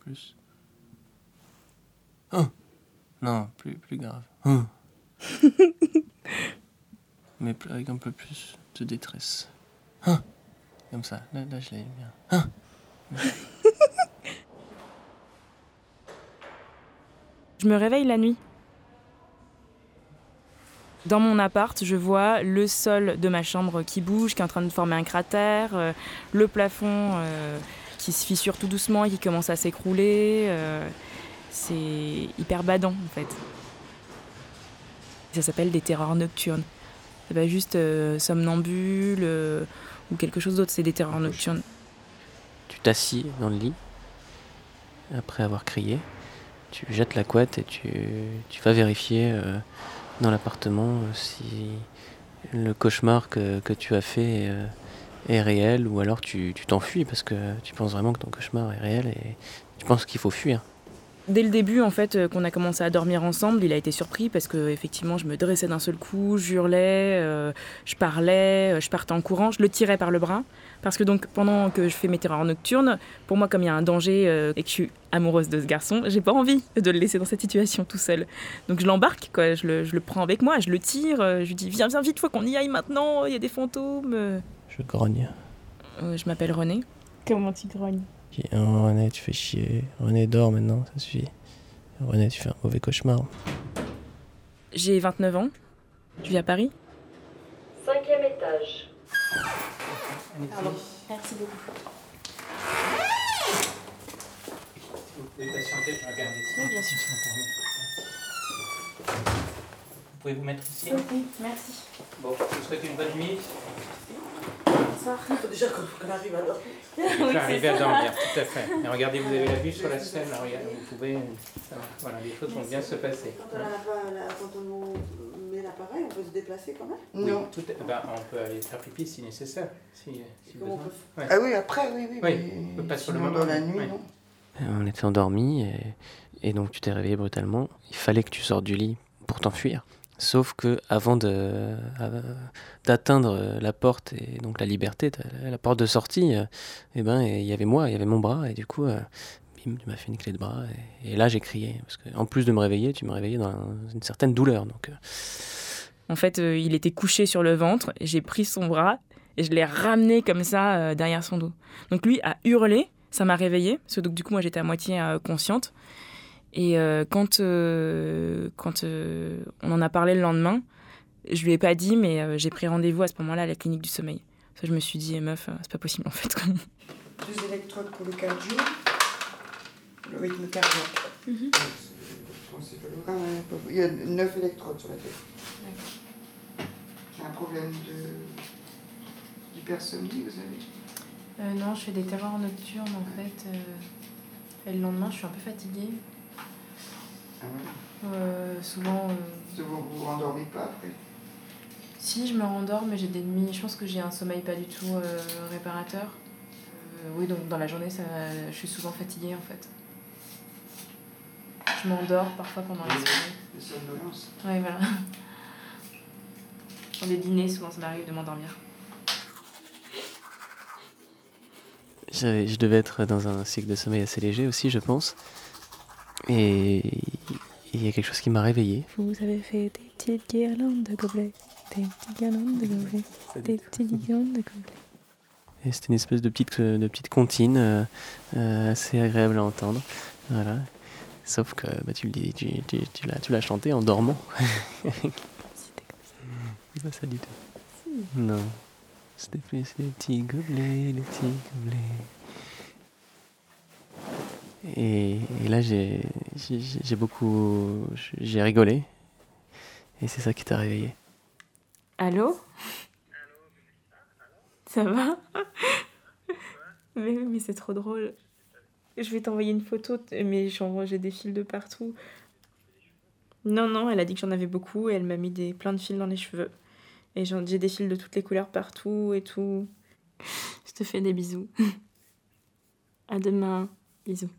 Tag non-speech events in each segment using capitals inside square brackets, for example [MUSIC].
Plus. Oh Non, plus, plus grave. Oh. [LAUGHS] Mais avec un peu plus de détresse. Oh Comme ça, là, là je l'ai bien. Oh [LAUGHS] Je me réveille la nuit. Dans mon appart, je vois le sol de ma chambre qui bouge, qui est en train de former un cratère, euh, le plafond euh, qui se fissure tout doucement et qui commence à s'écrouler. euh, c'est hyper badant en fait. Ça s'appelle des terreurs nocturnes. C'est pas juste euh, somnambule euh, ou quelque chose d'autre, c'est des terreurs nocturnes. Tu t'assis dans le lit, après avoir crié, tu jettes la couette et tu, tu vas vérifier euh, dans l'appartement si le cauchemar que, que tu as fait est réel ou alors tu t'enfuis parce que tu penses vraiment que ton cauchemar est réel et tu penses qu'il faut fuir. Dès le début, en fait, euh, qu'on a commencé à dormir ensemble, il a été surpris parce que effectivement, je me dressais d'un seul coup, j'hurlais, euh, je parlais, euh, je partais en courant, je le tirais par le bras. Parce que donc, pendant que je fais mes terreurs nocturnes, pour moi, comme il y a un danger euh, et que je suis amoureuse de ce garçon, j'ai pas envie de le laisser dans cette situation tout seul. Donc je l'embarque, quoi, je le, je le prends avec moi, je le tire, je lui dis viens, viens vite, faut qu'on y aille maintenant, il y a des fantômes. Je grogne. Euh, je m'appelle René. Comment tu grognes? Oh, René, tu fais chier. René, dors maintenant, ça suffit. René, tu fais un mauvais cauchemar. J'ai 29 ans, je vis à Paris. Cinquième étage. Merci beaucoup. Vous pouvez patienter, je regarde ici. Oui, bien sûr. Vous pouvez vous mettre ici Oui, merci. Bon, je vous souhaite une bonne nuit. Il faut déjà qu'on arrive à dormir. [LAUGHS] Vais arriver à dormir, tout à fait. Et regardez, vous avez la vue sur la scène, là, regardez, vous pouvez... ça va. Voilà, les choses vont bien se passer. Quand on, a la- quand on met l'appareil, on peut se déplacer quand même Oui, tout est- ben, on peut aller faire pipi si nécessaire, si, si on besoin. peut Ouais. Ah oui, après, oui, oui. Oui, mais pas sur le sinon, moment, dans la nuit, oui. non. On était endormis et, et donc tu t'es réveillé brutalement. Il fallait que tu sortes du lit pour t'enfuir. Sauf que avant de euh, d'atteindre la porte et donc la liberté, la porte de sortie, euh, eh ben il y avait moi, il y avait mon bras et du coup, euh, bim, tu m'as fait une clé de bras et, là j'ai crié parce que en plus de me réveiller, tu me réveillais dans une certaine douleur. Donc euh, En fait, euh, il était couché sur le ventre, j'ai pris son bras et je l'ai ramené comme ça euh, derrière son dos. Donc lui a hurlé, ça m'a réveillée, donc du coup moi j'étais à moitié euh, consciente. Et euh, quand, euh, quand euh, on en a parlé le lendemain, je lui ai pas dit, mais euh, j'ai pris rendez-vous à ce moment-là à la clinique du sommeil. Ça, je me suis dit, eh, meuf, euh, c'est pas possible en fait. Deux électrodes pour le cardio, le rythme cardiaque. Mhm. C'est ah Il y a neuf électrodes sur la tête. J'ai un problème de d'hypersomnie, vous avez Euh, non, je fais des terreurs nocturnes en fait. euh, et le lendemain, je suis un peu fatiguée. Ah ouais. Euh, souvent, euh, Vous vous vous rendormez pas après si je me rendors, mais j'ai des nuits. Je pense que j'ai un sommeil pas du tout euh, réparateur. Euh, oui, donc dans la journée, ça, je suis souvent fatiguée en fait. Je m'endors parfois pendant la soirée. Les somnolences Ouais, voilà. Dans des dîners, souvent ça m'arrive de m'endormir. je devais être dans un cycle de sommeil assez léger aussi, je pense. Et il y a quelque chose qui m'a réveillé. Vous avez fait des petites guirlandes de gobelets, des petites guirlandes de gobelets, des petites guirlandes de gobelets. Et c'était une espèce de petite, de petite comptine euh, euh, assez agréable à entendre. Voilà. Sauf que bah, tu, le dis, tu, tu, tu l'as, tu l'as chanté en dormant. [LAUGHS] C'est pas ça du tout. Non. C'était plus les petits gobelets, les petits gobelets. Et, là, j'ai, beaucoup. J'ai rigolé. Et c'est ça qui t'a réveillé. Allô? Ça va? Mais mais c'est trop drôle. Je vais t'envoyer une photo, mais j'ai des fils de partout. Non, non, elle a dit que j'en avais beaucoup et elle m'a mis des, plein de fils dans les cheveux. Et j'ai des fils de toutes les couleurs partout et tout. Je te fais des bisous. À demain. Bisous.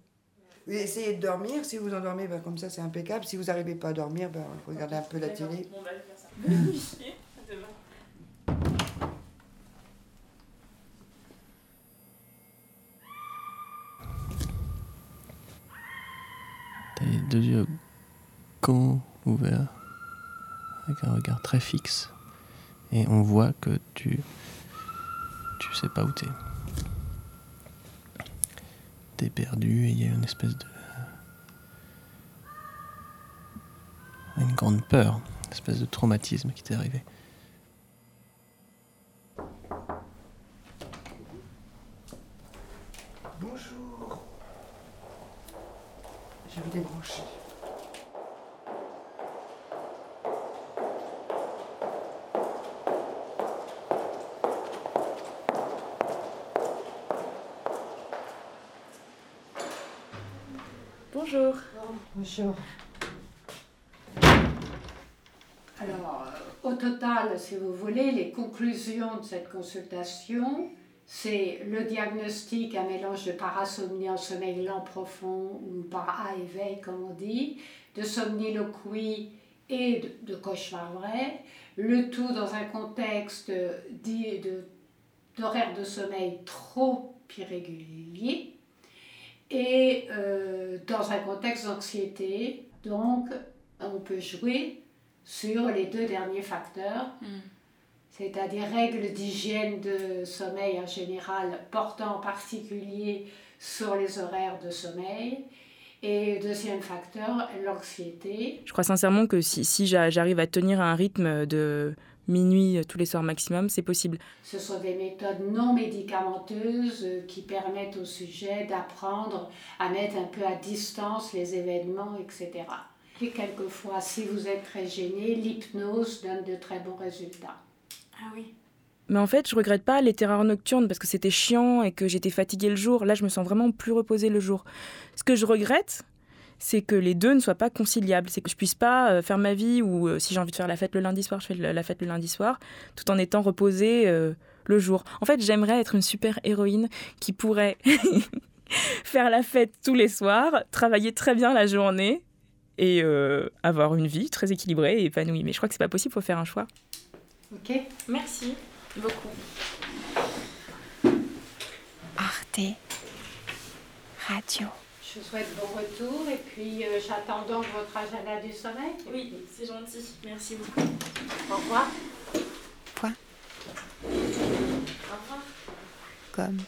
Oui, essayez de dormir. Si vous endormez, ben, comme ça, c'est impeccable. Si vous n'arrivez pas à dormir, ben, regardez un peu la télé. on va aller faire ça. À [LAUGHS] demain. deux yeux grands, ouverts, avec un regard très fixe. Et on voit que tu. Tu sais pas où t'es. Perdu et il y a une espèce de. Une grande peur, une espèce de traumatisme qui t'est arrivé. Bonjour. Je vais débrancher. Bonjour. Bonjour. Alors, euh, au total, si vous voulez, les conclusions de cette consultation, c'est le diagnostic, un mélange de parasomnie en sommeil lent profond ou par A éveil, comme on dit, de somniloquie et de, cauchemar vrai, le tout dans un contexte dit de- d'horaire de sommeil trop irrégulier et euh, dans un contexte d'anxiété. Donc, on peut jouer sur les deux derniers facteurs, c'est-à-dire règles d'hygiène de sommeil en général, portant en particulier sur les horaires de sommeil. Et deuxième facteur, l'anxiété. Je crois sincèrement que si, si j'a- j'arrive à tenir un rythme de minuit euh, tous les soirs maximum, c'est possible. Ce sont des méthodes non médicamenteuses euh, qui permettent au sujet d'apprendre à mettre un peu à distance les événements, etc. Et quelquefois, si vous êtes très gêné, l'hypnose donne de très bons résultats. Ah oui. Mais en fait, je regrette pas les terreurs nocturnes parce que c'était chiant et que j'étais fatiguée le jour. Là, je me sens vraiment plus reposée le jour. Ce que je regrette, c'est que les deux ne soient pas conciliables. C'est que je puisse pas euh, faire ma vie ou euh, si j'ai envie de faire la fête le lundi soir, je fais la fête le lundi soir, tout en étant reposée euh, le jour. En fait, j'aimerais être une super héroïne qui pourrait [LAUGHS] faire la fête tous les soirs, travailler très bien la journée et avoir une vie très équilibrée et épanouie. Mais je crois que c'est pas possible, faut faire un choix. Ok Merci beaucoup. Arte Radio. Je vous souhaite bon retour et puis euh, j'attends donc votre agenda du sommeil. Oui, c'est gentil. Merci beaucoup. Au revoir. Point. Au revoir. Comme